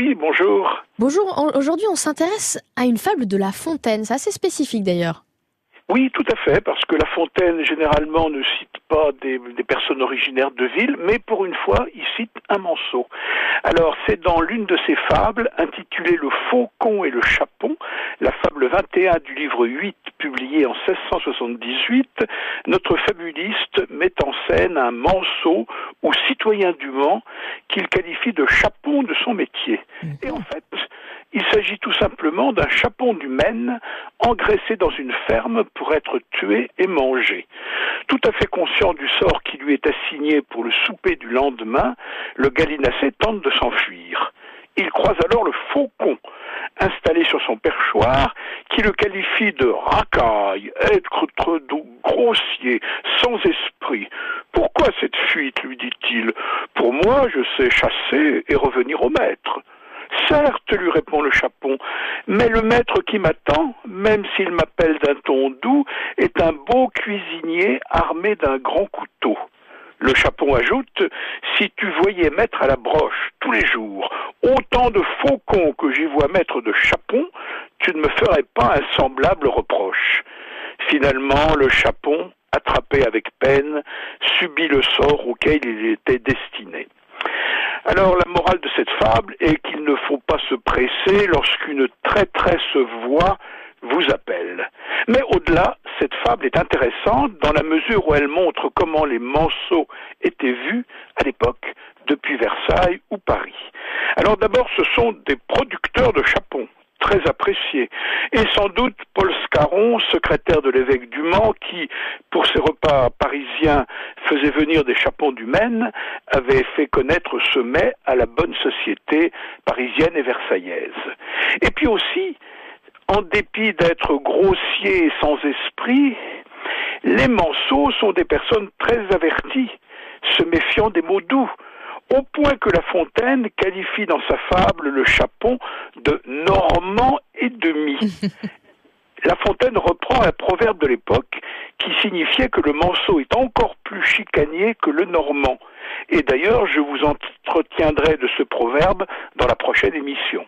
Oui, bonjour. Bonjour, aujourd'hui on s'intéresse à une fable de La Fontaine, c'est assez spécifique d'ailleurs. Oui, tout à fait, parce que La Fontaine, généralement, ne cite pas des, personnes originaires de ville, mais pour une fois, il cite un manceau. Alors, c'est dans l'une de ses fables, intitulée Le Faucon et le Chapon, la fable 21 du livre 8, publié en 1678, notre fabuliste met en scène un manceau ou citoyen du Mans qu'il qualifie de chapon de son métier. Et en fait, il s'agit tout simplement d'un chapon du Maine engraissé dans une ferme pour être tué et mangé. Tout à fait conscient du sort qui lui est assigné pour le souper du lendemain, le gallinacé tente de s'enfuir. Il croise alors le faucon, installé sur son perchoir, qui le qualifie de racaille, être trop grossier, sans esprit. Pourquoi cette fuite lui dit-il. Pour moi, je sais chasser et revenir au maître. Certes, lui répond le chapon, mais le maître qui m'attend, même s'il m'appelle d'un ton doux, est un beau cuisinier armé d'un grand couteau. Le chapon ajoute, si tu voyais mettre à la broche tous les jours autant de faucons que j'y vois mettre de chapons, tu ne me ferais pas un semblable reproche. Finalement, le chapon, attrapé avec peine, subit le sort auquel il était destiné. Alors la morale de cette fable est qu'il ne faut pas se presser lorsqu'une traîtresse voix vous appelle. Mais au-delà, cette fable est intéressante dans la mesure où elle montre comment les manceaux étaient vus à l'époque depuis Versailles ou Paris. Alors d'abord, ce sont des producteurs de chapons très apprécié. Et sans doute Paul Scarron, secrétaire de l'évêque du Mans, qui, pour ses repas parisiens, faisait venir des chapons du Maine, avait fait connaître ce mets à la bonne société parisienne et versaillaise. Et puis aussi, en dépit d'être grossiers et sans esprit, les manceaux sont des personnes très averties, se méfiant des mots doux, au point que La Fontaine qualifie dans sa fable le chapon de normand et demi. La Fontaine reprend un proverbe de l'époque qui signifiait que le manceau est encore plus chicanier que le normand. Et d'ailleurs, je vous entretiendrai de ce proverbe dans la prochaine émission.